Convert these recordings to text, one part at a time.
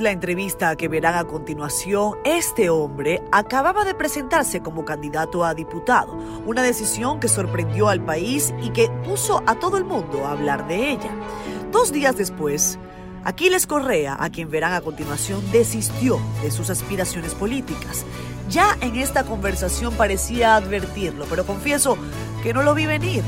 La entrevista que verán a continuación, este hombre acababa de presentarse como candidato a diputado, una decisión que sorprendió al país y que puso a todo el mundo a hablar de ella. Dos días después, Aquiles Correa, a quien verán a continuación, desistió de sus aspiraciones políticas. Ya en esta conversación parecía advertirlo, pero confieso que no lo vi venir.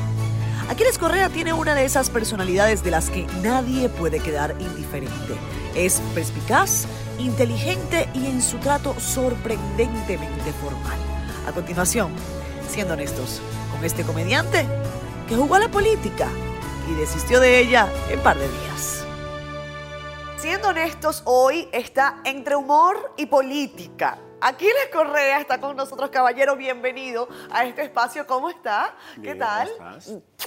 Aquiles Correa tiene una de esas personalidades de las que nadie puede quedar indiferente. Es perspicaz, inteligente y en su trato sorprendentemente formal. A continuación, siendo honestos, con este comediante que jugó a la política y desistió de ella en par de días. Siendo honestos, hoy está entre humor y política. Aquiles Correa está con nosotros, caballero. Bienvenido a este espacio. ¿Cómo está? ¿Qué tal?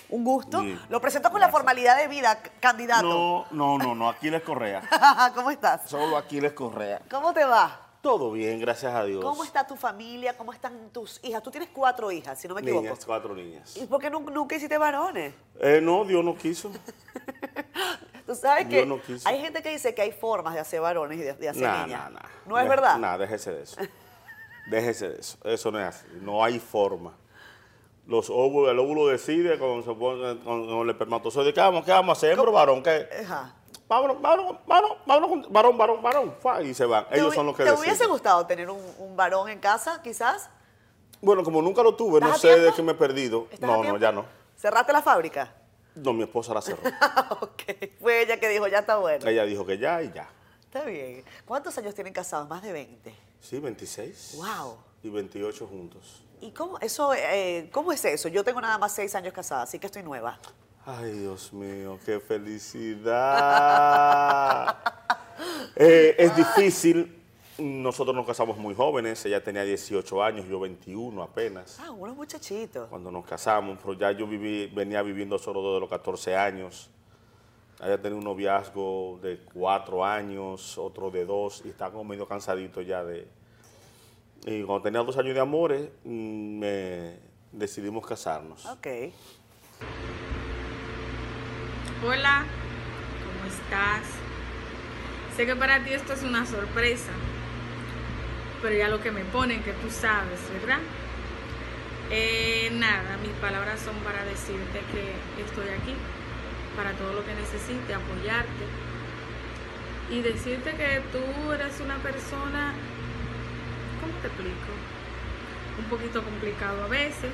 Un gusto. Lo presento con la formalidad de vida, candidato. No, no, no, no. Aquiles Correa. ¿Cómo estás? Solo Aquiles Correa. ¿Cómo te va? Todo bien, gracias a Dios. ¿Cómo está tu familia? ¿Cómo están tus hijas? Tú tienes cuatro hijas, si no me equivoco. Niñas, cuatro niñas. ¿Y por qué nunca hiciste varones? Eh, no, Dios no quiso. Tú sabes que no hay gente que dice que hay formas de hacer varones y de, de hacer Nah, niñas. nah, nah. ¿No es verdad? Nah, déjese de eso. Déjese de eso. Eso no es así. No hay forma. Los óvulos, el óvulo decide con, con- con el espermatozoide. ¿Qué vamos, qué vamos a hacer? ¿Hembra o varón? ¿Qué? Ajá. Vámonos, vámonos, vámonos, varón, varón, varón. Y se van. ¿Te Ellos son los que ¿Te deciden. hubiese gustado tener un, un varón en casa, quizás? Bueno, como nunca lo tuve, ¿Estás no sé de tiempo? qué me he perdido. ¿Estás a No, no, ya no. ¿Cerraste la fábrica? No, mi esposa la cerró. ok. Fue ella que dijo, ya está bueno. Ella dijo que ya y ya. Está bien. ¿Cuántos años tienen casados? Más de 20. Sí, 26. Wow. Y 28 juntos. ¿Y cómo, eso, eh, cómo es eso? Yo tengo nada más seis años casada, así que estoy nueva. Ay, Dios mío, qué felicidad. Eh, es difícil. Nosotros nos casamos muy jóvenes. Ella tenía 18 años, yo 21 apenas. Ah, unos muchachitos. Cuando nos casamos, pero ya yo viví, venía viviendo solo desde los 14 años. Ella tenía un noviazgo de 4 años, otro de 2, y estaba como medio cansadito ya de... Y cuando tenía dos años de amores, mm, me decidimos casarnos. Ok. Hola, ¿cómo estás? Sé que para ti esto es una sorpresa, pero ya lo que me ponen que tú sabes, ¿verdad? Eh, nada, mis palabras son para decirte que estoy aquí, para todo lo que necesite, apoyarte y decirte que tú eres una persona, ¿cómo te explico? Un poquito complicado a veces,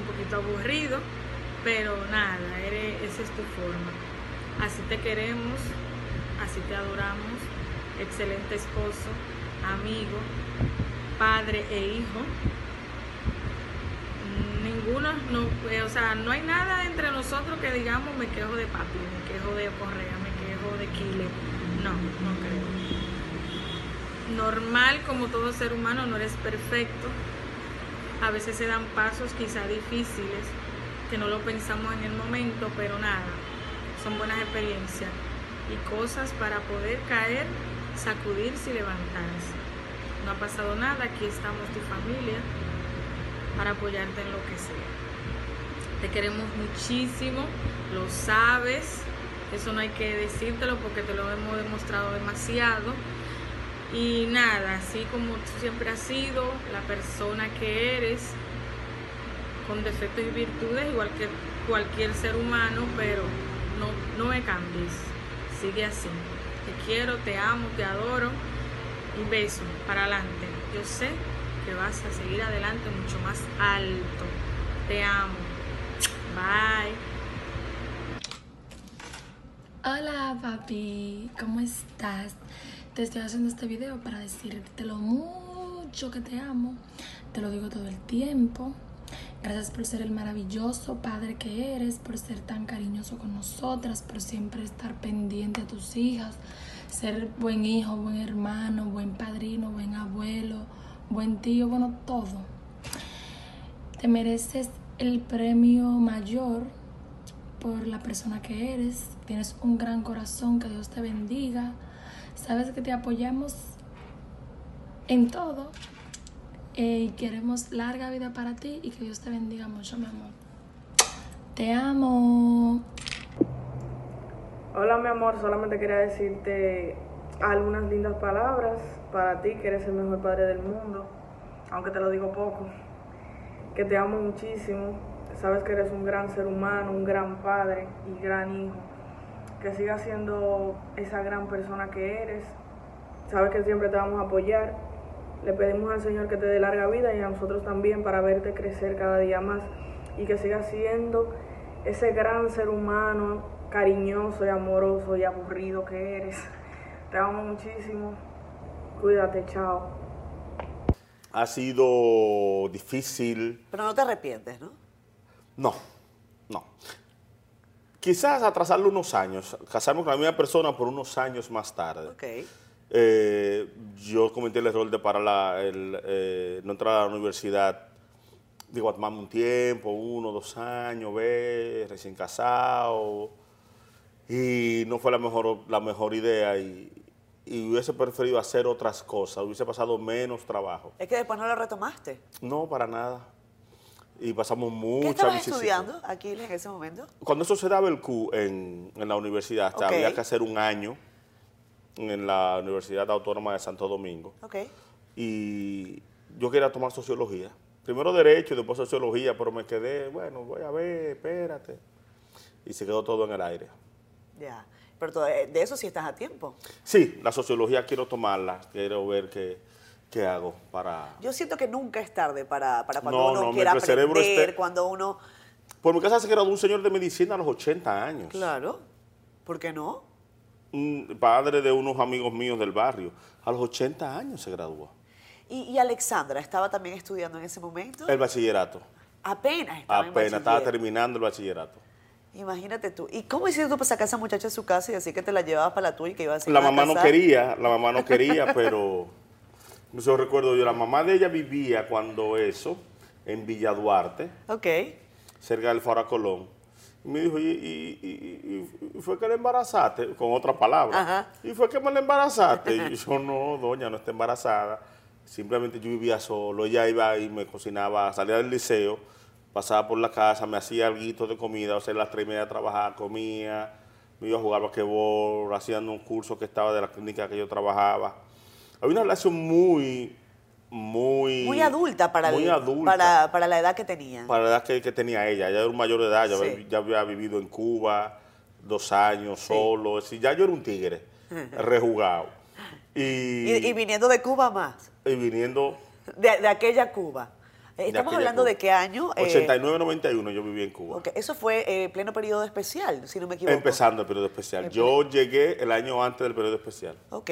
un poquito aburrido, pero nada, eres, esa es tu forma. Así te queremos, así te adoramos, excelente esposo, amigo, padre e hijo. Ninguno, no, eh, o sea, no hay nada entre nosotros que digamos me quejo de papi, me quejo de Correa, me quejo de Kile. No, no creo. Normal como todo ser humano, no eres perfecto. A veces se dan pasos quizá difíciles que no lo pensamos en el momento, pero nada, son buenas experiencias y cosas para poder caer, sacudirse y levantarse. No ha pasado nada, aquí estamos tu familia para apoyarte en lo que sea. Te queremos muchísimo, lo sabes, eso no hay que decírtelo porque te lo hemos demostrado demasiado. Y nada, así como tú siempre has sido, la persona que eres, con defectos y virtudes, igual que cualquier ser humano, pero no, no me cambies. Sigue así. Quiero, te amo, te adoro. Y beso para adelante. Yo sé que vas a seguir adelante mucho más alto. Te amo. Bye. Hola papi, ¿cómo estás? Te estoy haciendo este video para decirte lo mucho que te amo. Te lo digo todo el tiempo. Gracias por ser el maravilloso padre que eres, por ser tan cariñoso con nosotras, por siempre estar pendiente a tus hijas, ser buen hijo, buen hermano, buen padrino, buen abuelo, buen tío, bueno, todo. Te mereces el premio mayor por la persona que eres. Tienes un gran corazón, que Dios te bendiga. Sabes que te apoyamos en todo. Eh, y queremos larga vida para ti y que Dios te bendiga mucho, mi amor. Te amo. Hola mi amor, solamente quería decirte algunas lindas palabras para ti, que eres el mejor padre del mundo, aunque te lo digo poco, que te amo muchísimo, sabes que eres un gran ser humano, un gran padre y gran hijo, que sigas siendo esa gran persona que eres, sabes que siempre te vamos a apoyar, le pedimos al Señor que te dé larga vida y a nosotros también para verte crecer cada día más y que sigas siendo ese gran ser humano cariñoso y amoroso y aburrido que eres. Te amo muchísimo. Cuídate, chao. Ha sido difícil. Pero no te arrepientes, ¿no? No, no. Quizás atrasarlo unos años, casarme con la misma persona por unos años más tarde. Ok. Eh, yo cometí el error de parar la, el, eh, no entrar a la universidad. Digo, tomarme un tiempo, uno, dos años, ver, recién casado. Y no fue la mejor, la mejor idea y, y hubiese preferido hacer otras cosas, hubiese pasado menos trabajo. Es que después no lo retomaste. No, para nada. Y pasamos ¿Qué mucha estabas estudiando, Aquiles, en ese momento? Cuando eso se daba el Q en, en la universidad, Ok. había que hacer un año en la Universidad Autónoma de Santo Domingo. Ok. Y yo quería tomar sociología. Primero derecho y después sociología, pero me quedé, bueno, voy a ver, espérate. Y se quedó todo en el aire. Ya. Pero eh, de eso sí estás a tiempo. Sí, la sociología quiero tomarla, quiero ver qué, qué hago para... Yo siento que nunca es tarde para, para cuando No, uno no, quiera aprender, esté- cuando uno... Por mi casa se graduó un señor de medicina a los 80 años. Claro. ¿Por qué no? Un padre de unos amigos míos del barrio. A los 80 años se graduó. Y, y Alexandra estaba también estudiando en ese momento. El bachillerato. Apenas estaba en Apenas estaba terminando el bachillerato. Imagínate tú. ¿Y cómo hiciste tú para sacar a esa muchacha de su casa y decir que te la llevabas para la tuya y que iba a La mamá no quería, la mamá no quería, pero yo recuerdo yo, la mamá de ella vivía cuando eso, en Villa Duarte, Ok. cerca del Fara Colón. Y me dijo, ¿y, y- y- y- y fue que la embarazaste? Con otra palabra. Ajá. ¿Y fue que me la embarazaste? Y yo, no, doña, no está embarazada. Simplemente yo vivía solo. Ella iba y me cocinaba, salía del liceo, pasaba por la casa, me hacía algo de comida, o sea, a las tres y media trabajaba, comía, me iba a jugar basquetbol, haciendo un curso que estaba de la clínica que yo trabajaba. Había una relación muy, muy... Muy adulta para, muy el- adulta para, para la edad que tenía. para la edad que, que tenía ella. Ella era un mayor de edad, ya, Sí. había, ya había vivido en Cuba dos años solo. Es decir, ya yo era un tigre, rejugado. Y, Y, y viniendo de Cuba más. y viniendo De, de aquella Cuba. Eh, Estamos aquella hablando Cuba. de qué año. Eh, 89-91 yo viví en Cuba. ok, Eso fue eh, pleno periodo especial, si no me equivoco. Empezando el periodo especial. El Yo llegué el año antes del periodo especial. Ok.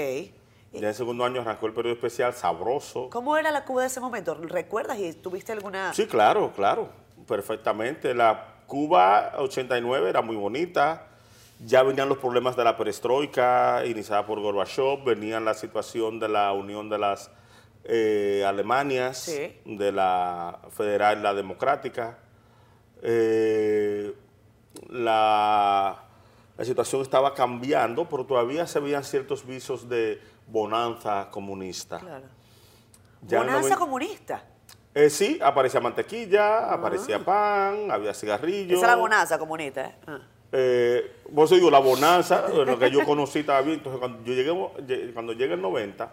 Ya en el segundo año arrancó el periodo especial, sabroso. ¿Cómo era la Cuba de ese momento? ¿Recuerdas y tuviste alguna...? Sí, claro, claro, perfectamente. La Cuba 89 era muy bonita. Ya venían los problemas de la perestroika, iniciada por Gorbachev, venía la situación de la unión de las eh, Alemanias, Sí. de la federal y la democrática. Eh, la, la situación estaba cambiando, pero todavía se veían ciertos visos de bonanza comunista. Claro. Bonanza comunista. eh, sí, aparecía mantequilla, aparecía pan, había cigarrillos. Esa es la bonanza comunista. Ah. Eh, por eso digo, la bonanza, lo que yo conocí estaba bien. Entonces, cuando yo llegué, lle- cuando llegue el 90,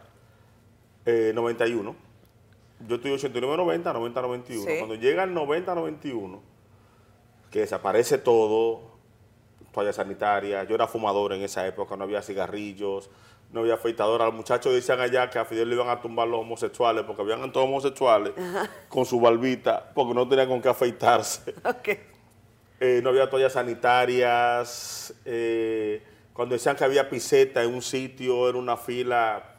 eh, 91, yo estoy 89-90, 90-91. Sí. Cuando llega el 90-91, que desaparece todo, toallas sanitarias, yo era fumador en esa época, no había cigarrillos, no había afeitadora. Los muchachos decían allá que a Fidel le iban a tumbar los homosexuales, porque habían todos homosexuales con su barbita, porque no tenían con qué afeitarse. Eh, no había toallas sanitarias. eh, cuando decían que había piseta en un sitio, era una fila.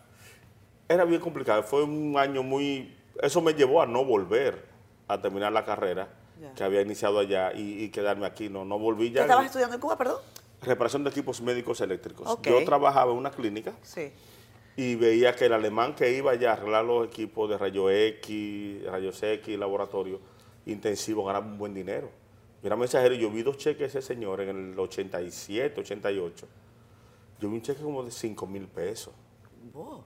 Era bien complicado. Fue un año muy. Eso me llevó a no volver a terminar la carrera que había iniciado allá y, y quedarme aquí. No, no volví ¿Qué ya. estabas estudiando en Cuba, perdón? Reparación de equipos médicos eléctricos. Yo trabajaba en una clínica Sí. y veía que el alemán que iba allá a arreglar los equipos de rayo X, rayos X, laboratorio intensivo, ganaba un buen dinero. Yo era mensajero y yo vi dos cheques ese señor en el 87, 88. Yo vi un cheque como de 5 mil pesos. Wow.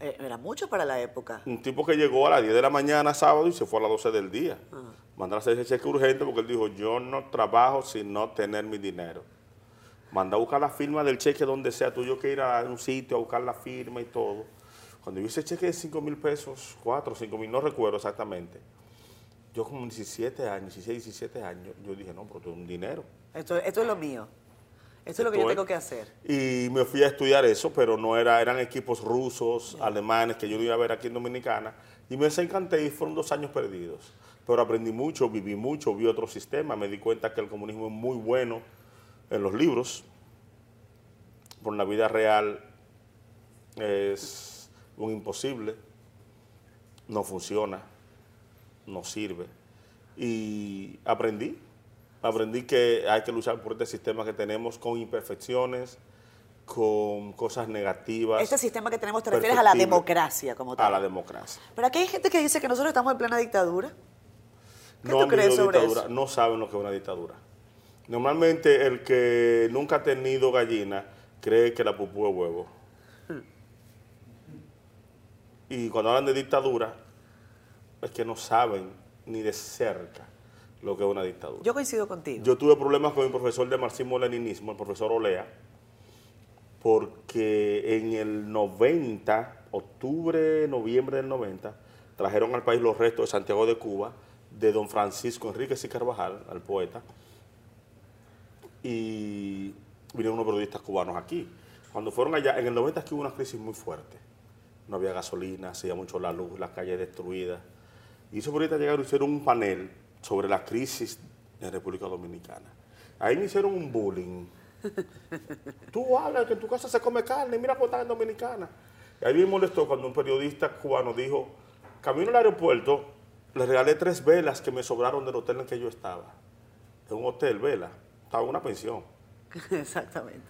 Eh, era mucho para la época. Un tipo que llegó a las 10 de la mañana sábado y se fue a las 12 del día. Mandar a hacer ese cheque urgente porque él dijo, yo no trabajo sin no tener mi dinero. Manda a buscar la firma del cheque donde sea. Tú yo que ir a un sitio a buscar la firma y todo. Cuando yo hice cheque de 5 mil pesos, 4 o 5 mil, no recuerdo exactamente. Yo como 17 años, 16, 17 años, yo dije, no, pero esto es un dinero. Esto, esto es lo mío. Esto es lo que yo tengo que hacer. Y me fui a estudiar eso, pero no era, eran equipos rusos, alemanes, que yo no iba a ver aquí en Dominicana. Y me desencanté y fueron dos años perdidos. Pero aprendí mucho, viví mucho, vi otro sistema, me di cuenta que el comunismo es muy bueno en los libros, por la vida real es un imposible, no funciona, no sirve. Y aprendí, aprendí que hay que luchar por este sistema que tenemos con imperfecciones, con cosas negativas. Este sistema que tenemos te refieres a la democracia como tal. A la democracia. Pero aquí hay gente que dice que nosotros estamos en plena dictadura. ¿Qué no tú crees sobre dictadura, eso? no saben lo que es una dictadura. Normalmente el que nunca ha tenido gallina cree que la pupú es huevo. Y cuando hablan de dictadura, es que no saben ni de cerca lo que es una dictadura. Yo coincido contigo. Yo tuve problemas con mi profesor de marxismo-leninismo, el profesor Olea, porque en el 90, octubre, noviembre del 90, trajeron al país los restos de Santiago de Cuba, de don Francisco Enríquez y Carvajal, al poeta, y vinieron unos periodistas cubanos aquí. Cuando fueron allá, en el 90 aquí hubo una crisis muy fuerte. No había gasolina, se iba mucho la luz, las calles destruidas. Y esos periodistas llegaron y hicieron un panel sobre la crisis en República Dominicana. Ahí me hicieron un bullying. Tú hablas que en tu casa se come carne, mira cómo están en Dominicana. Y ahí me molestó cuando un periodista cubano dijo, camino al aeropuerto, le regalé tres velas que me sobraron del hotel en que yo estaba. En un hotel, vela. Estaba en una pensión. Exactamente.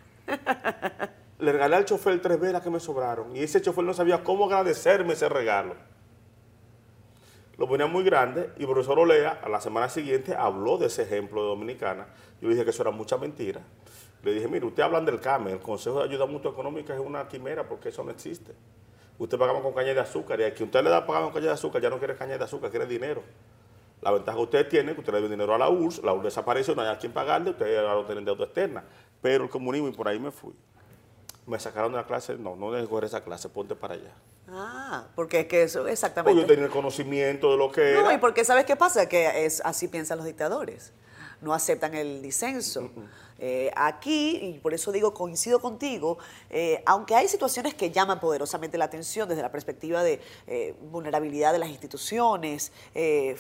Le regalé al chofer tres velas que me sobraron y ese chofer no sabía cómo agradecerme ese regalo. Lo ponía muy grande y el profesor Olea a la semana siguiente habló de ese ejemplo de Dominicana. Yo dije que eso era mucha mentira. Le dije, mire, usted hablan del CAME, el Consejo de Ayuda Mutua Económica es una quimera porque eso no existe. Usted pagaba con caña de azúcar y al que usted le da pagando con caña de azúcar ya no quiere caña de azúcar, quiere dinero. La ventaja que usted tiene es que usted le dinero a la URSS, la URSS desapareció, no hay a quien pagarle, usted ahora no tiene deuda externa. Pero el comunismo, y por ahí me fui. Me sacaron de la clase, no, no dejes coger esa clase, ponte para allá. Ah, porque es que eso, Porque yo exactamente. tenía el conocimiento de lo que No, era. y porque ¿sabes qué pasa? Que es así piensan los dictadores. No aceptan el disenso. Eh, aquí, y por eso digo, coincido contigo, eh, aunque hay situaciones que llaman poderosamente la atención desde la perspectiva de eh, vulnerabilidad de las instituciones,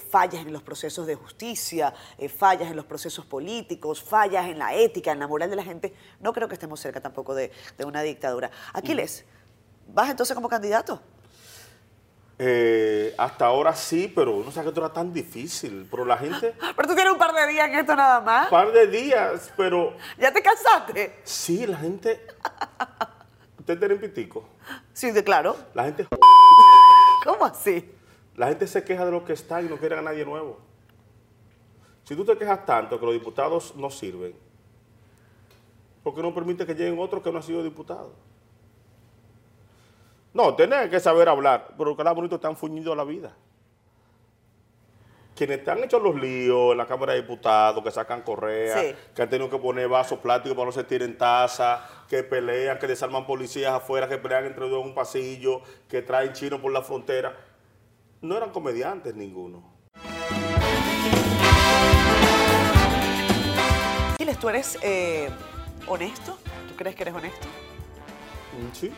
fallas en los procesos de justicia, fallas en los procesos políticos, fallas en la ética, en la moral de la gente, no creo que estemos cerca tampoco de, de una dictadura. Aquiles, ¿vas entonces como candidato? Eh, hasta ahora sí, pero no sé que esto era tan difícil. Pero la gente, Pero tú tienes un par de días en esto nada más. un par de días, pero ¿Ya te casaste? sí, la gente. Usted tiene pitico. Sí, de claro. La gente, ¿Cómo así? la gente se queja de lo que está y no quiere a nadie nuevo. Si tú te quejas tanto que los diputados no sirven, ¿por qué no permite que lleguen otros que no han sido diputados? No, tenés que saber hablar, pero cada bonito te han fuñido la vida. Quienes te han hecho los líos en la Cámara de Diputados, que sacan correas, Sí. que han tenido que poner vasos plásticos para no se tiren taza, que pelean, que desarman policías afuera, que pelean entre dos en un pasillo, que traen chinos por la frontera, no eran comediantes ninguno. ¿tú eres eh, honesto? ¿Tú crees que eres honesto? Mm, Sí.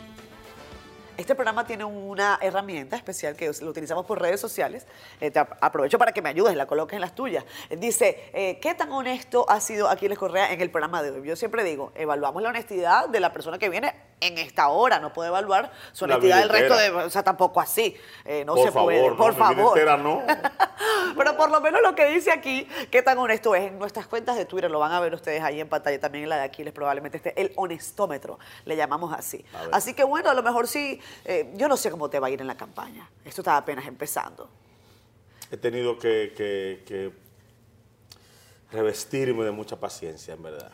Este programa tiene una herramienta especial que lo utilizamos por redes sociales. Eh, te aprovecho para que me ayudes, la coloques en las tuyas. Eh, Dice, eh, ¿qué tan honesto ha sido Aquiles Correa en el programa de hoy? Yo siempre digo, evaluamos la honestidad de la persona que viene en esta hora, no puede evaluar su honestidad del resto de... O sea, tampoco así. Eh, no por se favor, puede, no, por favor. no. Pero por lo menos lo que dice aquí, qué tan honesto es. En nuestras cuentas de Twitter lo van a ver ustedes ahí en pantalla, también en la de Aquiles probablemente esté el honestómetro, le llamamos así. Así que bueno, a lo mejor sí, eh, yo no sé cómo te va a ir en la campaña. Esto está apenas empezando. He tenido que, que- que revestirme de mucha paciencia, en verdad.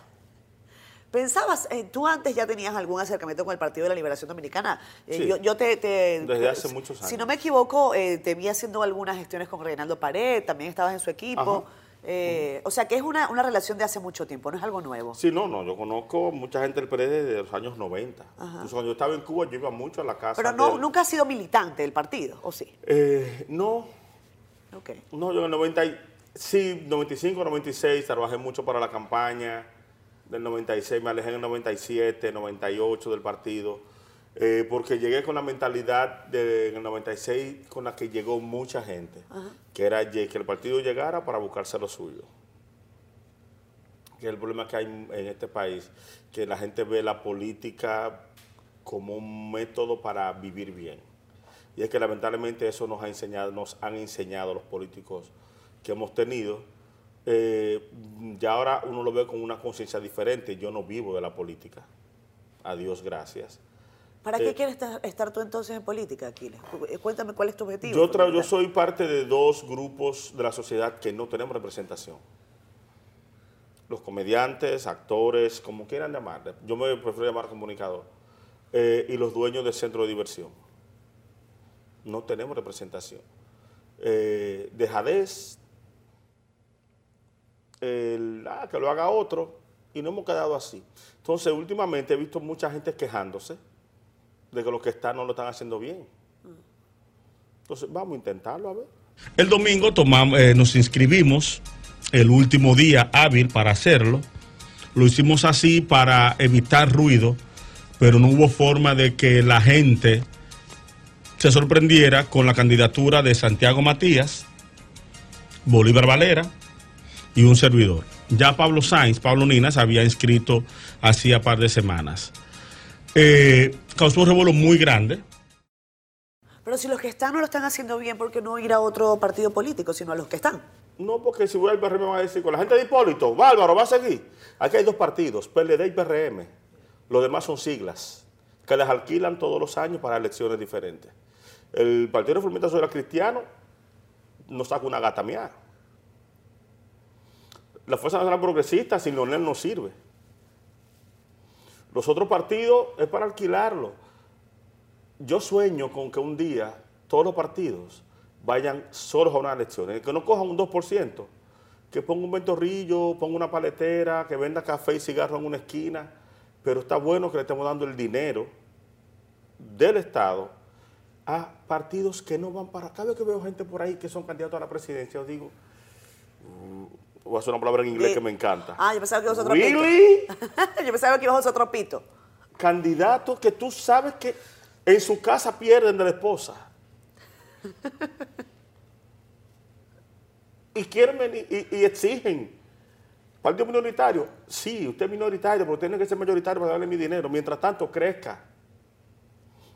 ¿Pensabas, eh, tú antes ya tenías algún acercamiento con el Partido de la Liberación Dominicana? Eh, Sí. yo, yo te, te- Desde hace muchos Si años. no me equivoco, eh, te vi haciendo algunas gestiones con Reinaldo Pared, también estabas en su equipo. Ajá. Eh, o sea que es una, una, relación de hace mucho tiempo, no es algo nuevo. Sí, no, no, yo conozco mucha gente del PRD de los años 90. Entonces, cuando yo estaba en Cuba, yo iba mucho a la casa. Pero no, nunca ha sido militante del partido, ¿o sí? Eh, no. Ok. No, yo en el 90, sí, 95, 96 trabajé mucho para la campaña. Del 96 me alejé en el 97, 98 del partido. Eh, porque llegué con la mentalidad de, en el 96 con la que llegó mucha gente, que era que el partido llegara para buscarse lo suyo. Que es el problema que hay en este país, que la gente ve la política como un método para vivir bien. Y es que lamentablemente eso nos, ha enseñado, nos han enseñado los políticos que hemos tenido. Eh, ya ahora uno lo ve con una conciencia diferente. Yo no vivo de la política. A Dios gracias. ¿Para qué eh, quieres estar, tú entonces en política, Aquiles? Cuéntame cuál es tu objetivo. Yo, yo soy parte de dos grupos de la sociedad que no tenemos representación. Los comediantes, actores, como quieran llamar. Yo me prefiero llamar comunicador. Eh, y los dueños del centro de diversión. No tenemos representación. Eh, dejadez, ah, que lo haga otro, y no hemos quedado así. Entonces, últimamente he visto mucha gente quejándose de que los que están no lo están haciendo bien. Entonces, vamos a intentarlo, a ver. El domingo tomamos, eh, nos inscribimos, el último día hábil para hacerlo. Lo hicimos así para evitar ruido, pero no hubo forma de que la gente se sorprendiera con la candidatura de Santiago Matías, Bolívar Valera y un servidor. Ya Pablo Sainz, Pablo Ninas, había inscrito hacía par de semanas. Eh, causó un revuelo muy grande. Pero si los que están no lo están haciendo bien, ¿por qué no ir a otro partido político, sino a los que están? No, porque si voy al PRM me van a decir, con la gente de Hipólito, Bárbaro, va a seguir. Aquí hay dos partidos, PLD y PRM. Los demás son siglas, que les alquilan todos los años para elecciones diferentes. El Partido Reformista Social Cristiano no saca una gata mía. La Fuerza Nacional Progresista sin Leonel no sirve. Los otros partidos es para alquilarlo. Yo sueño con que un día todos los partidos vayan solos a unas elecciones, que no cojan un 2%, que ponga un ventorrillo, ponga una paletera, que venda café y cigarro en una esquina, pero está bueno que le estemos dando el dinero del Estado a partidos que no van para... Cada vez que veo gente por ahí que son candidatos a la presidencia, os digo, Voy a hacer una palabra en inglés que me encanta. Ah, yo pensaba que ibas a otro really? pito. yo pensaba que ibas a otro. Candidatos que tú sabes que en su casa pierden de la esposa. y quieren venir y, exigen. Partido minoritario, sí, usted es minoritario, pero tiene que ser mayoritario para darle mi dinero. Mientras tanto, crezca.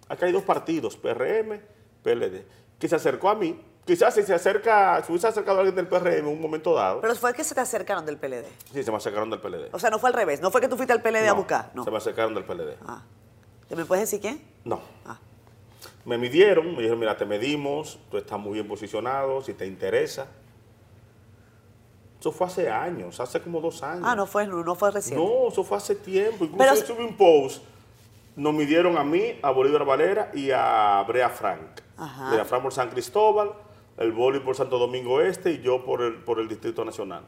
Acá hay dos partidos, PRM, PLD, que se acercó a mí Quizás si se acerca, si hubiese acercado a alguien del PRM en un momento dado. Pero fue que se te acercaron del PLD. Sí, se me acercaron del PLD. O sea, no fue al revés, no fue que tú fuiste al PLD a buscar. No. Se me acercaron del PLD. Ah. ¿Me puedes decir quién? No. Ah. Me midieron, me dijeron, mira, te medimos, tú estás muy bien posicionado, si te interesa. Eso fue hace años, hace como dos años. Ah, no fue, no fue reciente. No, eso fue hace tiempo. Incluso Pero... yo subí un post. Nos midieron a mí, a Bolívar Valera y a Brea Frank. Ajá. Brea Frank por San Cristóbal el boli por Santo Domingo Este y yo por el, por el Distrito Nacional.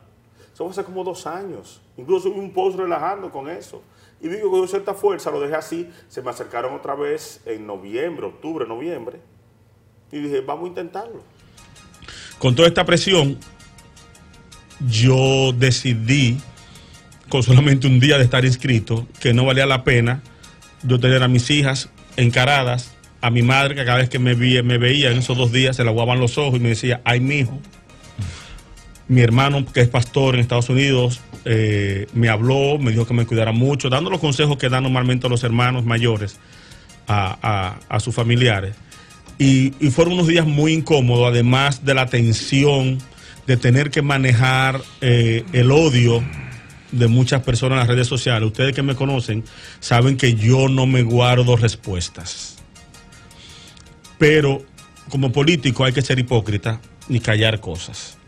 Eso fue hace como dos años. Incluso subí un post relajando con eso. Y vi que con cierta fuerza, lo dejé así. Se me acercaron otra vez en noviembre, octubre, noviembre. Y dije, vamos a intentarlo. Con toda esta presión, yo decidí, con solamente un día de estar inscrito, que no valía la pena yo tener a mis hijas encaradas a mi madre, que cada vez que me, me veía en esos dos días se le aguaban los ojos y me decía, ay, mi hijo. Mi hermano, que es pastor en Estados Unidos, eh, me habló, me dijo que me cuidara mucho, dando los consejos que dan normalmente los hermanos mayores a, sus familiares. Y, fueron unos días muy incómodos, además de la tensión de tener que manejar eh, el odio de muchas personas en las redes sociales. Ustedes que me conocen saben que yo no me guardo respuestas pero como político hay que ser hipócrita y callar cosas.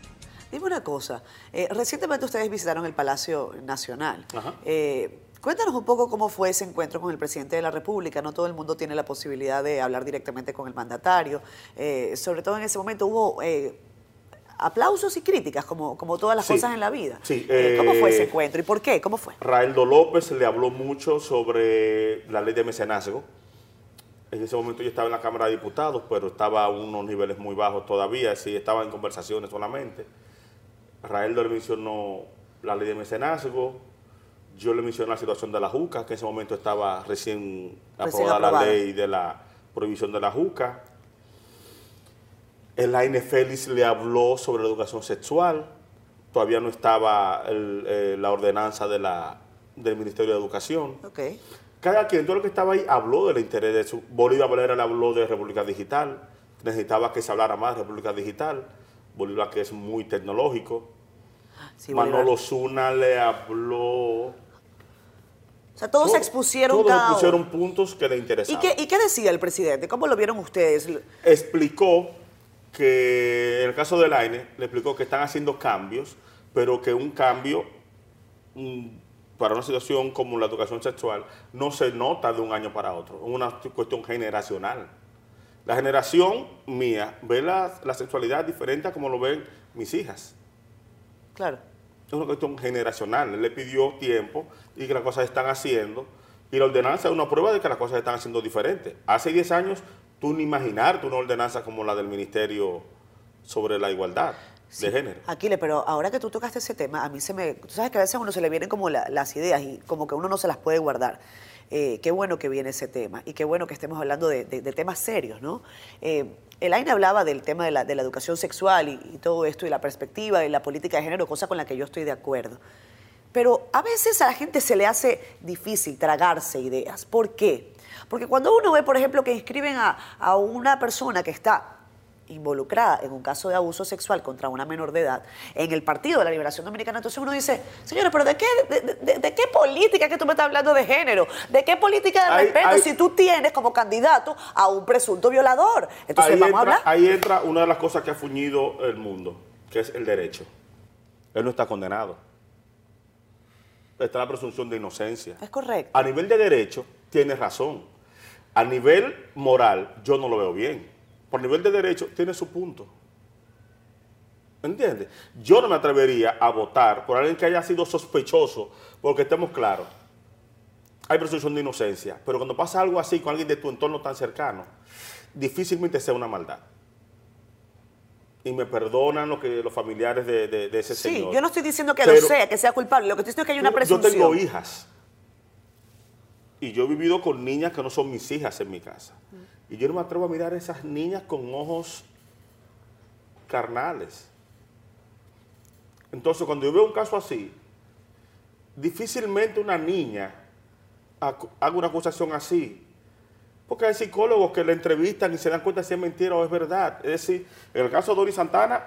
Dime una cosa, eh, recientemente ustedes visitaron el Palacio Nacional. Eh, cuéntanos un poco cómo fue ese encuentro con el presidente de la República. No todo el mundo tiene la posibilidad de hablar directamente con el mandatario. Eh, sobre todo en ese momento hubo aplausos y críticas, como, como todas las Sí. cosas en la vida. Sí, Eh, ¿Cómo fue ese encuentro y por qué? ¿Cómo fue? Raeldo López le habló mucho sobre la ley de mecenazgo. En ese momento yo estaba en la Cámara de Diputados, pero estaba a unos niveles muy bajos todavía, sí, estaba en conversaciones solamente. Raeldo le mencionó la ley de mecenazgo, yo le mencioné la situación de la JUCA, que en ese momento estaba recién, Recién aprobada la ley de la prohibición de la JUCA. El Aine Félix le habló sobre la educación sexual. Todavía no estaba el, eh, la ordenanza de la, del Ministerio de Educación. Ok. Cada quien, todo lo que estaba ahí, habló del interés de su. Bolívar Valera le habló de República Digital. Necesitaba que se hablara más de República Digital. Bolívar, que es muy tecnológico. Sí. Manolo Zuna le habló. O sea, todos Todo- expusieron todos cada expusieron puntos que le ¿Y interesaban. qué, ¿Y qué decía el presidente? ¿Cómo lo vieron ustedes? explicó que en el caso del AINE, le explicó que están haciendo cambios, pero que un cambio para una situación como la educación sexual no se nota de un año para otro, es una cuestión generacional. La generación mía ve la, la sexualidad diferente a como lo ven mis hijas. Claro. Es una cuestión generacional. Él le pidió tiempo y que las cosas están haciendo. Y la ordenanza es una prueba de que las cosas se están haciendo diferentes. Hace 10 años, tú ni imaginarte una ordenanza como la del Ministerio sobre la igualdad de género. Aquiles, pero ahora que tú tocaste ese tema, a mí se me... Tú sabes que a veces a uno se le vienen como la- las ideas y como que uno no se las puede guardar. Eh, qué bueno que viene ese tema y qué bueno que estemos hablando de, de- de temas serios, ¿no? Eh, Elaine hablaba del tema de la, de la educación sexual y, y todo esto y la perspectiva y la política de género, cosa con la que yo estoy de acuerdo. Pero a veces a la gente se le hace difícil tragarse ideas. ¿Por qué? Porque cuando uno ve, por ejemplo, que inscriben a, a una persona que está involucrada en un caso de abuso sexual contra una menor de edad en el Partido de la Liberación Dominicana, entonces uno dice, señores, pero ¿de qué, de, de- de qué política que tú me estás hablando de género? ¿De qué política de respeto si tú tienes como candidato a un presunto violador? Entonces vamos a hablar. ahí entra una de las cosas que ha fuñido el mundo, que es el derecho. Él no está condenado. Está la presunción de inocencia. Es correcto. A nivel de derecho, tiene razón. A nivel moral, yo no lo veo bien. Por nivel de derecho, tiene su punto. ¿Entiendes? Yo no me atrevería a votar por alguien que haya sido sospechoso, porque estemos claros. Hay presunción de inocencia, pero cuando pasa algo así con alguien de tu entorno tan cercano, difícilmente sea una maldad. Y me perdonan lo que, los familiares de, de- de ese Sí, señor. yo no estoy diciendo que Pero- lo sea, que sea culpable. Lo que estoy diciendo es que hay una yo presunción. tengo hijas. Y yo he vivido con niñas que no son mis hijas en mi casa. Y yo no me atrevo a mirar a esas niñas con ojos carnales. Entonces, cuando yo veo un caso así, difícilmente una niña haga una acusación así. Porque hay psicólogos que le entrevistan y se dan cuenta si es mentira o es verdad. Es decir, en el caso de Dori Santana,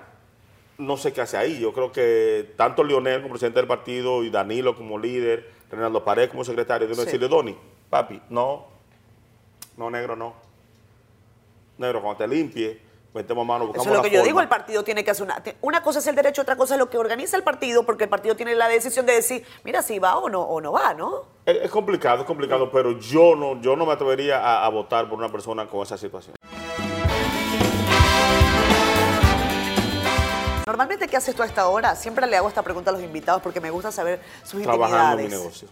no sé qué hace ahí. Yo creo que tanto Lionel como presidente del partido y Danilo como líder, Renaldo Pared como secretario, deben Sí. decirle, Doni, papi, no, no, negro, no. Negro, cuando te limpie, metemos mano, Eso buscamos es lo que yo digo, forma. el partido tiene que hacer una... Una cosa es el derecho, otra cosa es lo que organiza el partido, porque el partido tiene la decisión de decir, mira, si va o no, o no va, ¿no? Es, es complicado, es complicado, pero yo no, yo no me atrevería a, a votar por una persona con esa situación. Normalmente, ¿qué haces tú a esta hora? Siempre le hago esta pregunta a los invitados porque me gusta saber sus Trabajando en mi intimidades. negocio.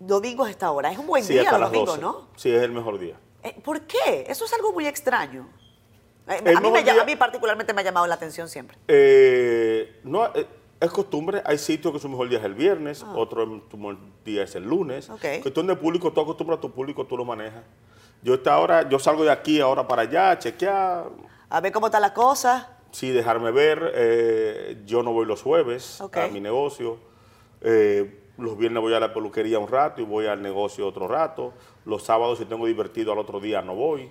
Domingos a esta hora. Es un buen Sí, día los las domingos, 12. ¿no? Sí, es el mejor día. Eh, ¿Por qué? Eso es algo muy extraño. Eh, El a, mí me día- a mí particularmente me ha llamado la atención siempre. Eh, no, eh, es costumbre, hay sitios que su mejor día es el viernes, Ah. otro mejor día es el lunes. Ok. Cuestión de público, tú acostumbras a tu público, tú lo manejas. Yo esta hora, yo salgo de aquí ahora para allá, chequear, A ver cómo está la cosa. Sí dejarme ver. eh, yo no voy los jueves a mi negocio. eh, los viernes voy a la peluquería un rato y voy al negocio otro rato. Los sábados, si tengo divertido al otro día, no voy.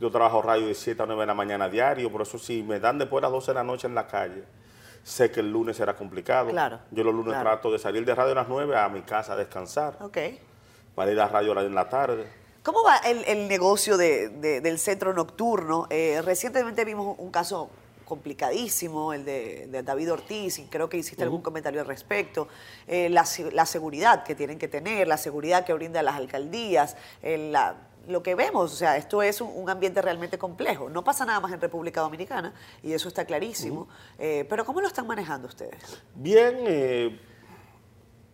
Yo trabajo radio de 7 a 9 de la mañana diario, por eso si me dan después de las 12 de la noche en la calle, sé que el lunes será complicado. Claro, Yo los lunes claro. trato de salir de radio a las 9 a mi casa a descansar, Ok. para ir a radio en la tarde. ¿Cómo va el, el negocio de- de- del centro nocturno? Eh, recientemente vimos un caso complicadísimo, el de, de David Ortiz, y creo que hiciste algún comentario al respecto. Eh, la, la seguridad que tienen que tener, la seguridad que brindan las alcaldías, eh, la, lo que vemos, o sea, esto es un, un ambiente realmente complejo. No pasa nada más en República Dominicana y eso está clarísimo. Eh, pero ¿cómo lo están manejando ustedes? Bien, eh,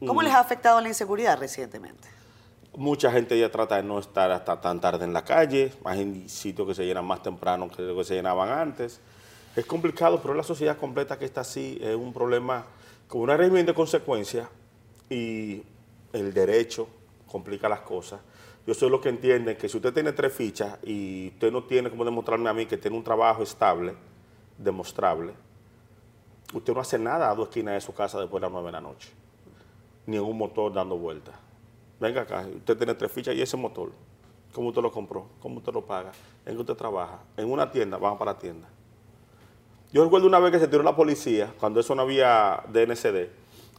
¿Cómo les ha afectado la inseguridad recientemente? Mucha gente ya trata de no estar hasta tan tarde en la calle, en sitios que se llenan más temprano que lo que se llenaban antes. Es complicado, pero la sociedad completa que está así es un problema con una régimen de consecuencias y el derecho complica las cosas. Yo soy lo que entiende que si usted tiene tres fichas y usted no tiene como demostrarme a mí que tiene un trabajo estable, demostrable, usted no hace nada a dos esquinas de su casa después de las nueve de la noche, ni un motor dando vueltas. Venga acá, usted tiene tres fichas y ese motor, ¿cómo usted lo compró? ¿Cómo usted lo paga? ¿En qué usted trabaja? En una tienda, vamos para la tienda. Yo recuerdo una vez que se tiró la policía, cuando eso no había DNCD,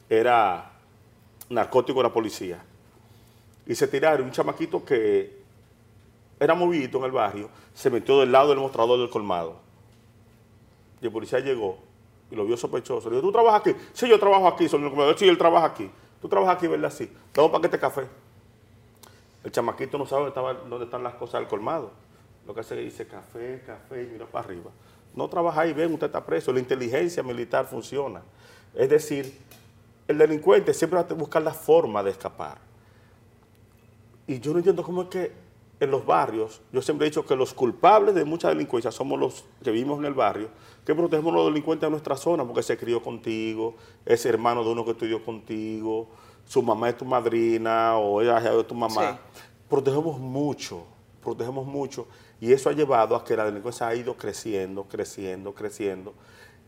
era narcótico de la policía. Y se tiraron un chamaquito que era movidito en el barrio, se metió del lado del mostrador del colmado. Y el policía llegó y lo vio sospechoso. Le dijo, ¿tú trabajas aquí? Sí, yo trabajo aquí, señor comedor. Sí, él trabaja aquí. ¿Tú trabajas aquí, verdad? Sí. Toma un paquete de café. El chamaquito no sabe dónde, están las cosas del colmado. Lo que hace es dice café, café y mira para arriba. No trabaja ahí, ven, usted está preso. La inteligencia militar funciona. Es decir, el delincuente siempre va a buscar la forma de escapar. Y yo no entiendo cómo es que en los barrios, yo siempre he dicho que los culpables de mucha delincuencia somos los que vivimos en el barrio, que protegemos a los delincuentes de nuestra zona, porque se crió contigo, es hermano de uno que estudió contigo, su mamá es tu madrina o ella es tu mamá. Sí. Protegemos mucho, protegemos mucho, y eso ha llevado a que la delincuencia ha ido creciendo, creciendo, creciendo.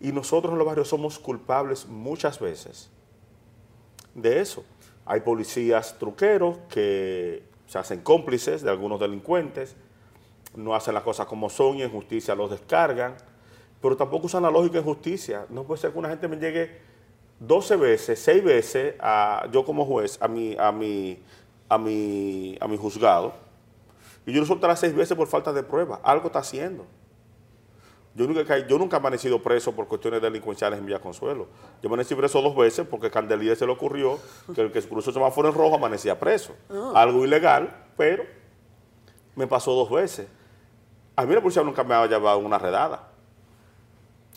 Y nosotros en los barrios somos culpables muchas veces de eso. Hay policías truqueros que se hacen cómplices de algunos delincuentes, no hacen las cosas como son y en justicia los descargan, pero tampoco usan la lógica en justicia. No puede ser que una gente me llegue 12 veces, 6 veces, a, yo como juez, a mi, a mi, a mi, a mi juzgado, y yo lo soltaré seis veces por falta de prueba. Algo está haciendo. Yo nunca, caí- yo nunca he amanecido preso por cuestiones delincuenciales en Villa Consuelo. Yo amanecí preso dos veces porque a Candelía se le ocurrió que el que cruzó el semáforo en rojo amanecía preso. Algo ilegal, pero me pasó dos veces. A mí la policía nunca me ha llevado una redada.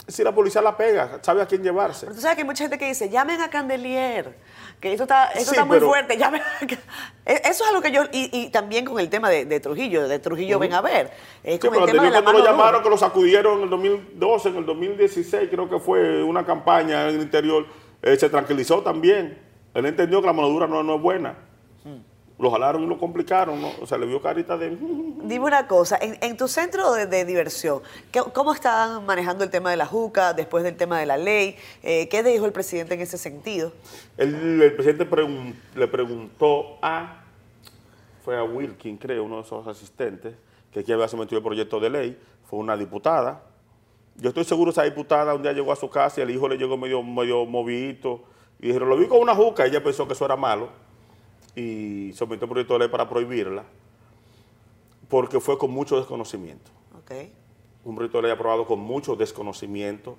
Si la policía la pega, sabe a quién llevarse. Pero tú sabes que hay mucha gente que dice, llamen a Candelier, que esto está, esto Sí, está muy pero- fuerte, llamen a Ca-". E- Eso es algo que yo, y, y también con el tema de, de Trujillo, de Trujillo ven a ver, es Sí, con pero el tema de la cuando lo llamaron, dura. que lo sacudieron en el 2012, en el 2016, creo que fue una campaña en el interior, eh, se tranquilizó también. Él entendió que la mano dura no, no es buena. Lo jalaron y lo complicaron, ¿no? O sea, le vio carita de... Dime una cosa, en, en tu centro de, de diversión, ¿qué- ¿cómo están manejando el tema de la juca después del tema de la ley? Eh, ¿Qué dijo el presidente en ese sentido? El, el presidente pregun- le preguntó a, fue a Wilkin, creo, uno de esos asistentes, que aquí había sometido el proyecto de ley, fue una diputada. Yo estoy seguro esa diputada un día llegó a su casa y el hijo le llegó medio, medio movidito y dijeron, lo vi con una juca, ella pensó que eso era malo y sometió el proyecto de ley para prohibirla porque fue con mucho desconocimiento un proyecto de ley aprobado con mucho desconocimiento,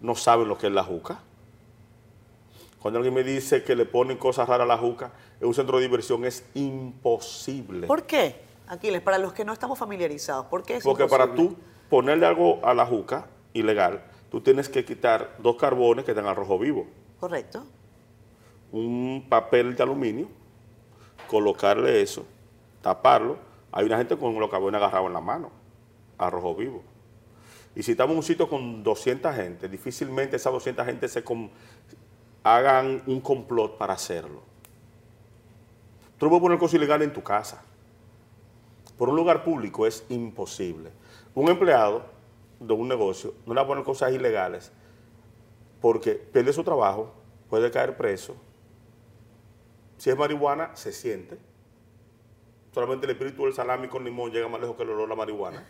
no saben lo que es la juca. Cuando alguien me dice que le ponen cosas raras a la juca en un centro de diversión es imposible. ¿Por qué? Aquiles, para los que no estamos familiarizados, ¿por qué es Porque para tú ponerle algo a la juca ilegal, tú tienes que quitar dos carbones que tengan rojo vivo, Correcto. un papel de aluminio, colocarle eso, taparlo. Hay una gente con los carbones agarrados en la mano, a rojo vivo. Y si estamos en un sitio con 200 gente, difícilmente esas 200 gente se hagan un complot para hacerlo. Tú puedes poner cosas ilegales en tu casa. Por un lugar público es imposible. Un empleado de un negocio no le va a poner cosas ilegales porque pierde su trabajo, puede caer preso. Si es marihuana, se siente. Solamente el espíritu del salami con limón llega más lejos que el olor a la marihuana,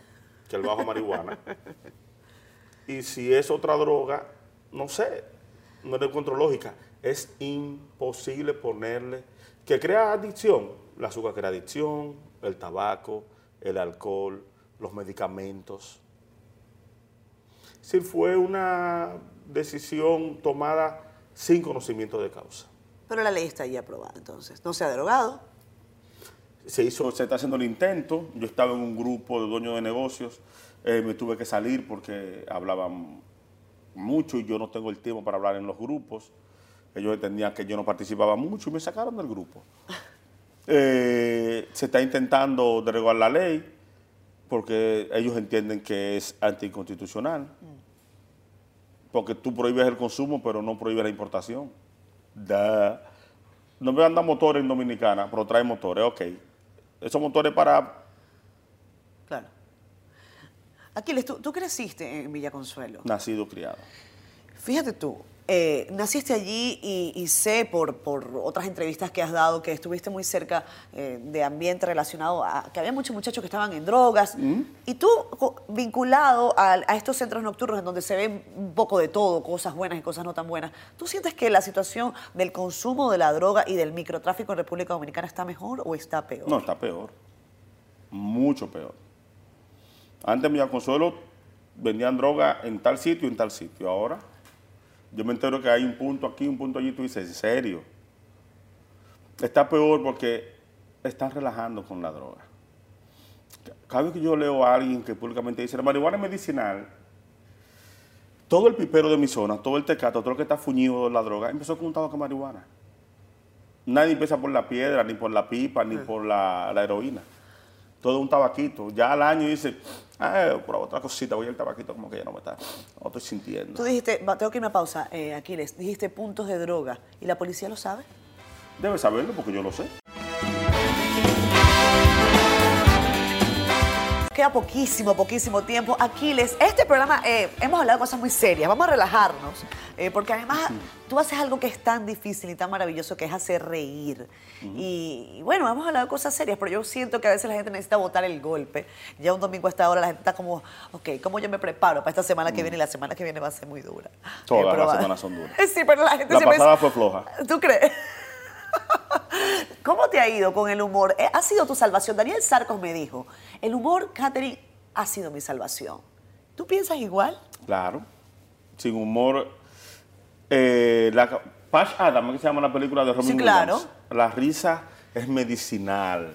que el bajo marihuana. Y si es otra droga, no sé, no le encuentro lógica. Es imposible ponerle, que crea adicción. La azúcar crea adicción, el tabaco, el alcohol, los medicamentos. Si fue una decisión tomada sin conocimiento de causa. Pero la ley está ahí aprobada, entonces. No se ha derogado. se hizo, se está haciendo el intento. Yo estaba en un grupo de dueños de negocios, eh, me tuve que salir porque hablaban mucho y yo no tengo el tiempo para hablar en los grupos. Ellos entendían que yo no participaba mucho y me sacaron del grupo. Eh, se está intentando derogar la ley porque ellos entienden que es anticonstitucional. Porque tú prohíbes el consumo, pero no prohíbes la importación. Da. No me andan motores en Dominicana, pero trae motores, ok. Esos motores para... Claro. Aquiles, tú, tú creciste en Villa Consuelo. Nacido, criado. Fíjate tú, eh, naciste allí y, y sé por, por otras entrevistas que has dado que estuviste muy cerca eh, de ambiente relacionado a que había muchos muchachos que estaban en drogas. Y tú, vinculado a, a estos centros nocturnos en donde se ve un poco de todo, cosas buenas y cosas no tan buenas, ¿tú sientes que la situación del consumo de la droga y del microtráfico en República Dominicana está mejor o está peor? No, está peor. Mucho peor. Antes en Villaconsuelo vendían droga en tal sitio y en tal sitio. Ahora yo me entero que hay un punto aquí, un punto allí. Tú dices, ¿en serio? Está peor porque están relajando con la droga. Cada vez que yo leo a alguien que públicamente dice, la marihuana es medicinal, todo el pipero de mi zona, todo el tecato, todo lo que está fuñido de la droga, empezó con un tabaco de marihuana. Nadie empieza por la piedra, ni por la pipa, ni por la, la heroína. Todo un tabaquito. Ya al año dice, ah, por otra cosita, voy al tabaquito, como que ya no me está, no estoy sintiendo. Tú dijiste, tengo que irme a pausa, eh, Aquiles, dijiste puntos de droga. ¿Y la policía lo sabe? Debe saberlo porque yo lo sé. Queda poquísimo, poquísimo tiempo. Aquiles, este programa eh, hemos hablado de cosas muy serias, vamos a relajarnos, eh, porque además tú haces algo que es tan difícil y tan maravilloso que es hacer reír. y, y bueno, hemos hablado de cosas serias, pero yo siento que a veces la gente necesita botar el golpe. Ya un domingo a esta hora la gente está como, ok, ¿cómo yo me preparo para esta semana que viene? Y la semana que viene va a ser muy dura. Todas Eh, las va- semanas son duras. Sí, pero la gente La siempre pasada dice- fue floja. ¿Tú crees? ¿Cómo te ha ido con el humor? Eh, ¿Ha sido tu salvación? Daniel Sarcos me dijo, el humor, Catherine, ha sido mi salvación. ¿Tú piensas igual? Claro. Sin humor. Eh, la, Patch Adams, que se llama la película de Robin Sí, claro. Williams. La risa es medicinal.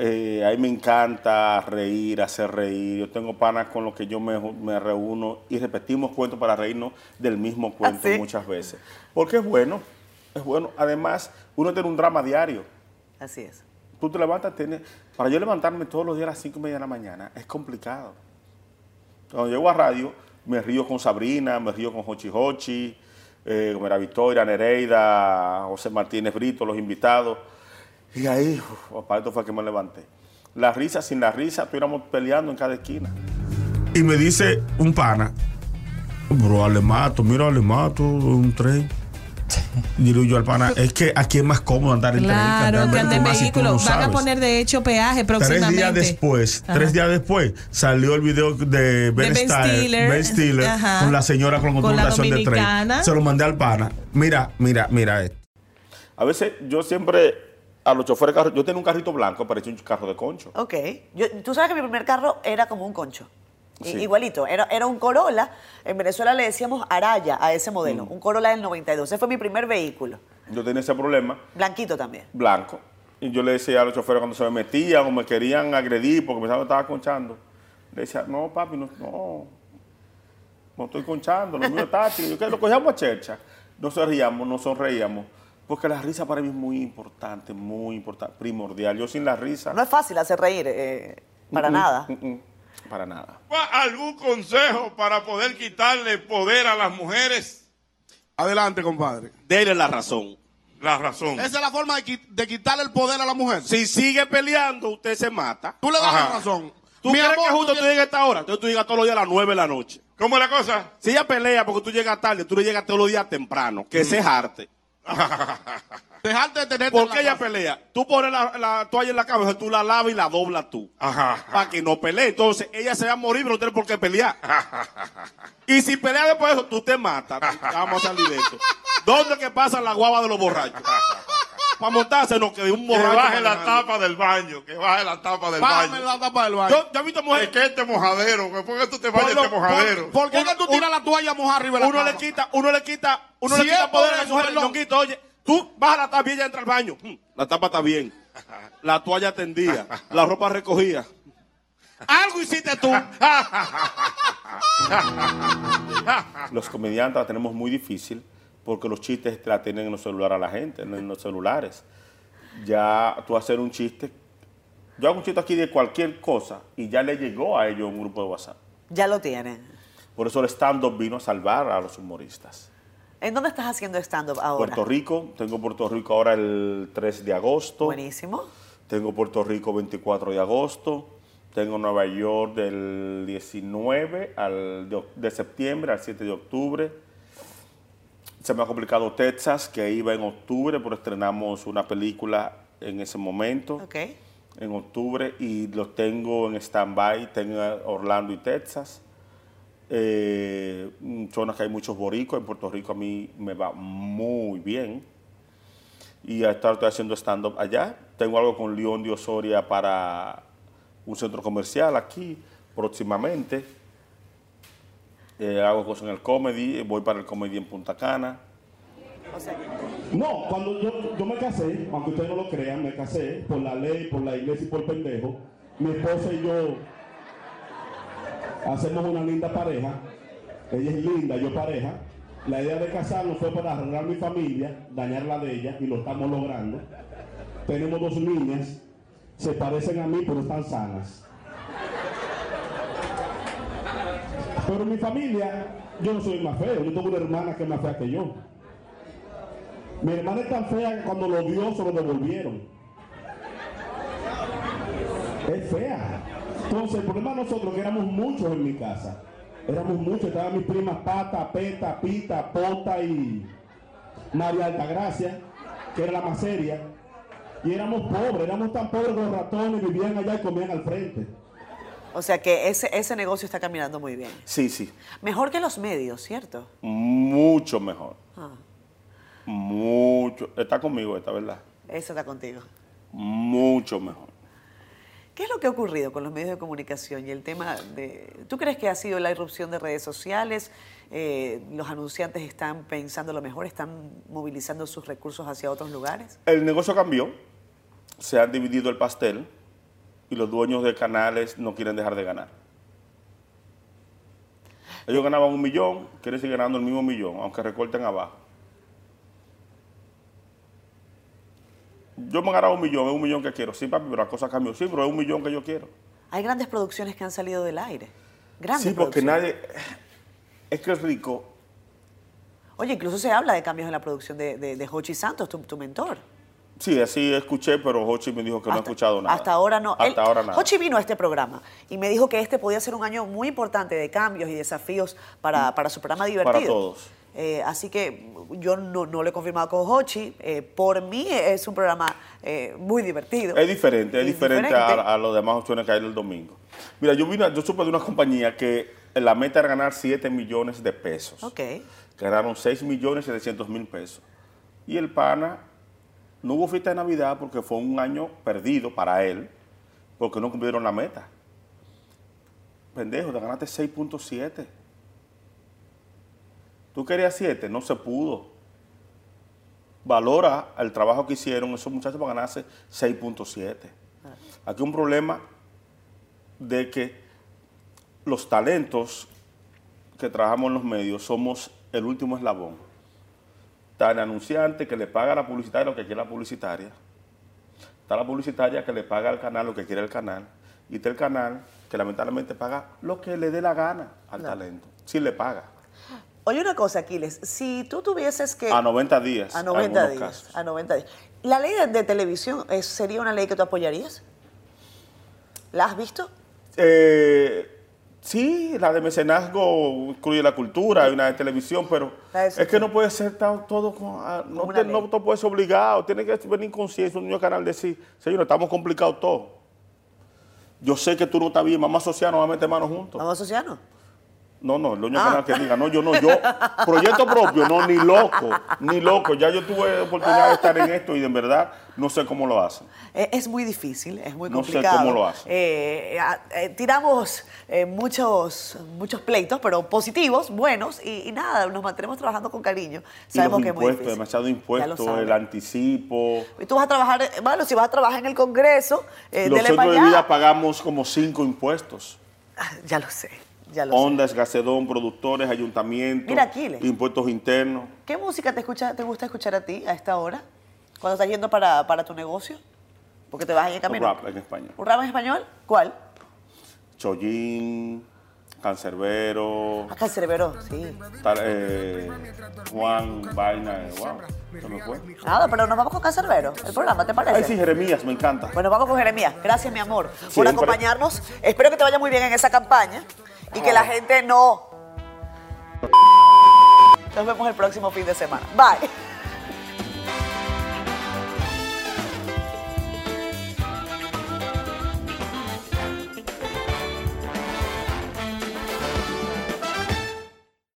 Eh, a mí me encanta reír, hacer reír. Yo tengo panas con los que yo me, me reúno y repetimos cuentos para reírnos del mismo cuento ¿Ah, sí? muchas veces. Porque es bueno, es bueno. Además, uno tiene un drama diario. Así es. Tú te levantas, tienes... Para yo levantarme todos los días a las 5 y media de la mañana es complicado. Cuando llego a radio, me río con Sabrina, me río con Hochi Hochi, eh, con Mera Victoria, Nereida, José Martínez Brito, los invitados. Y ahí, uf, para esto fue que me levanté. La risa, sin la risa, estuviéramos peleando en cada esquina. Y me dice un pana, bro, ale mato, mira, ale mato, un tren. Digo yo al pana, es que aquí es más cómodo andar en Claro, tren que ande en vehículo. no Van a poner de hecho peaje Tres próximamente. días después, Ajá. tres días después, salió el video de Ben, Ben Stiller, Stiller, Ben Stiller, con la señora con Con la de tren. Se lo mandé al pana. Mira, mira, mira esto. A veces yo siempre, a los choferes de carro, yo tenía un carrito blanco, parecía un carro de concho. Ok. Yo- Tú sabes que mi primer carro era como un concho. Sí. Igualito. Era, era un Corolla. En Venezuela le decíamos Araya a ese modelo. Un Corolla del 92. Ese fue mi primer vehículo. Yo tenía ese problema. Blanquito también. blanco. Y yo le decía a los choferes cuando se me metían o me querían agredir porque pensaban que estaba conchando. Le decía, no, papi, no, no, no estoy conchando, lo mío es táctico. Yo que lo cogíamos a chercha. No sonreíamos, no sonreíamos. Porque la risa para mí es muy importante, muy importante, primordial. Yo sin la risa... No es fácil hacer reír. eh, para mm, nada. mm, mm, para nada. ¿Algún consejo para poder quitarle poder a las mujeres? Adelante, compadre. Dele la razón. La razón. Esa es la forma de, qui- de quitarle el poder a la mujer. Si sigue peleando, usted se mata. Tú le das Ajá. la razón. ¿Tú Mi amor, que justo tú tú llegas a esta hora? Entonces tú llegas todos los días a las 9 de la noche. ¿Cómo es la cosa? Si ella pelea porque tú llegas tarde, tú le llegas todos los días temprano. Que ese es arte. Dejarte de tener. ¿Por qué ella pelea? Tú pones la, la toalla en la cabeza, tú la lavas y la doblas tú. Para que no pelee. Entonces, ella se va a morir, pero no tiene por qué pelear. y si pelea después de eso, tú te matas. Vamos a salir de esto. ¿Dónde que pasa la guava de los borrachos? Para montarse, no, que de un Que borracho. baje la tapa del baño, que baje la tapa del Bájame baño. la tapa del baño. Yo, yo he visto Es mujeres que este mojadero, que ¿por qué tú te lo- este mojadero? ¿Por qué que tú tiras la toalla mojada arriba de la uno le quita, uno le quita, uno Si le quita es poder a la mujer. perdón. Ñonguito, oye, tú baja la tapa y ella entra al baño. Hmm, La tapa está bien. la toalla tendida, la ropa recogida. Algo hiciste tú. Los comediantes la tenemos muy difícil porque los chistes la tienen en los celulares a la gente, en los celulares. Ya tú hacer un chiste, yo hago un chiste aquí de cualquier cosa y ya le llegó a ellos un grupo de WhatsApp. Ya lo tienen. Por eso el stand-up vino a salvar a los humoristas. ¿En dónde estás haciendo stand-up ahora? Puerto Rico, tengo Puerto Rico ahora el 3 de agosto. Buenísimo. Tengo Puerto Rico 24 de agosto. Tengo Nueva York del 19 al, de, de septiembre al 7 de octubre. Se me ha complicado Texas, que iba en octubre, pero estrenamos una película en ese momento, Ok. en octubre, y los tengo en stand-by. Tengo Orlando y Texas. Eh, zonas que hay muchos boricos. En Puerto Rico a mí me va muy bien. Y ahora estoy haciendo stand-up allá. Tengo algo con León de Osoria para un centro comercial aquí próximamente. Eh, hago cosas en el comedy, voy para el comedy en Punta Cana. O sea, No, cuando yo, yo me casé, aunque ustedes no lo crean, me casé por la ley, por la iglesia y por pendejo. Mi esposa y yo hacemos una linda pareja. Ella es linda, yo pareja. La idea de casarnos fue para arreglar mi familia, dañar la de ella, y lo estamos logrando. Tenemos dos niñas, se parecen a mí, pero están sanas. Pero mi familia, yo no soy más feo, yo tengo una hermana que es más fea que yo. Mi hermana es tan fea que cuando lo vio se lo devolvieron. Es fea. Entonces, el problema de nosotros que éramos muchos en mi casa. Éramos muchos, estaban mis primas Pata, Peta, Pita, Pota y María Altagracia, que era la más seria. Y éramos pobres, éramos tan pobres los ratones vivían allá y comían al frente. O sea que ese, ese negocio está caminando muy bien. Sí, sí, Mejor que los medios, ¿cierto? mucho mejor. Ah, Mucho. Está conmigo esta, ¿verdad? eso está contigo. Mucho mejor. ¿Qué es lo que ha ocurrido con los medios de comunicación y el tema de... ¿Tú crees que ha sido la irrupción de redes sociales? Eh, ¿Los anunciantes están pensando lo mejor? ¿Están movilizando sus recursos hacia otros lugares? El negocio cambió, se han dividido el pastel y los dueños de canales no quieren dejar de ganar. Ellos ganaban un millón, quieren seguir ganando el mismo millón, aunque recorten abajo. Yo me ganaba un millón, es un millón que quiero. Sí, papi, pero la cosa cambió. Sí, pero es un millón que yo quiero. Hay grandes producciones que han salido del aire. Grandes sí, porque nadie... Es que el rico... Oye, incluso se habla de cambios en la producción de, de, de Hochi Santos, tu, tu mentor. Sí, así escuché, pero Hochi me dijo que no ha escuchado nada. Hasta ahora no. Hasta Él- ahora nada. Hochi vino a este programa y me dijo que este podía ser un año muy importante de cambios y desafíos para, para su programa divertido. todos. Eh, así que yo no, no lo he confirmado con Hochi. Eh, por mí es un programa eh, muy divertido. Es diferente, es, Es diferente, diferente. A, a los demás opciones que hay el domingo. Mira, yo, vine, yo supe de una compañía que la meta era ganar 7 millones de pesos. Ok. Ganaron 6 millones y 700 mil pesos. Y el pana, no hubo fiesta de Navidad porque fue un año perdido para él, porque no cumplieron la meta. Pendejo, te ganaste 6.7. Tú querías 7, no se pudo. Valora el trabajo que hicieron esos muchachos para ganarse 6.7. Aquí un problema de que los talentos que trabajamos en los medios somos el último eslabón. Está el anunciante que le paga a la publicitaria lo que quiere la publicitaria. Está la publicitaria que le paga al canal lo que quiere el canal. Y está el canal que lamentablemente paga lo que le dé la gana al talento. Si le paga. Oye, una cosa, Aquiles. Si tú tuvieses que... A 90 días. A en 90 algunos días. casos. A 90 días. ¿La ley de, de televisión sería una ley que tú apoyarías? ¿La has visto? Eh, sí, la de mecenazgo incluye la cultura, hay una de televisión, pero es que no puede ser todo con, ah, no, te, no te puedes obligado, tiene que venir conciencia, un niño canal decir, señor, estamos complicados todos. Yo sé que tú no estás bien, mamá social no va a meter manos juntos. Vamos, Sociano. No, no, el dueño Ah. canal que diga, no, yo no, yo, proyecto propio, no, ni loco, ni loco. Ya yo tuve oportunidad de estar en esto y de verdad no sé cómo lo hacen. Eh, Es muy difícil, es muy No sé complicado. cómo lo hacen. Eh, eh, tiramos eh, muchos, muchos pleitos, pero positivos, buenos, y, y nada, nos mantenemos trabajando con cariño. Y Sabemos los que es muy difícil. demasiado saben. el anticipo. Y tú vas a trabajar, eh, bueno, si vas a trabajar en el Congreso, eh, Los centros de vida pagamos como cinco impuestos. Ah, ya lo sé. Ondas, Gacedón, productores, ayuntamientos, Mira, Aquiles. impuestos internos. ¿Qué música te, escucha, te gusta escuchar a ti a esta hora? Cuando estás yendo para, para tu negocio. Porque te vas en el camino. Rap en español. ¿Un rap en español? ¿Cuál? Chollín, Cancerbero, Acá el cerebro, sí. tal- eh, Juan, Vaina, eh, wow, se me fue. Nada, pero nos vamos con Cancerbero, el programa, ¿te parece? Ay, sí, Jeremías, me encanta. Bueno, vamos con Jeremías. Gracias, mi amor, por Siempre. acompañarnos. Espero que te vaya muy bien en esa campaña y que la gente no... Nos vemos el próximo fin de semana. Bye.